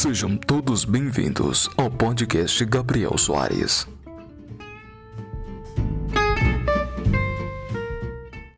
Sejam todos bem-vindos ao podcast Gabriel Soares.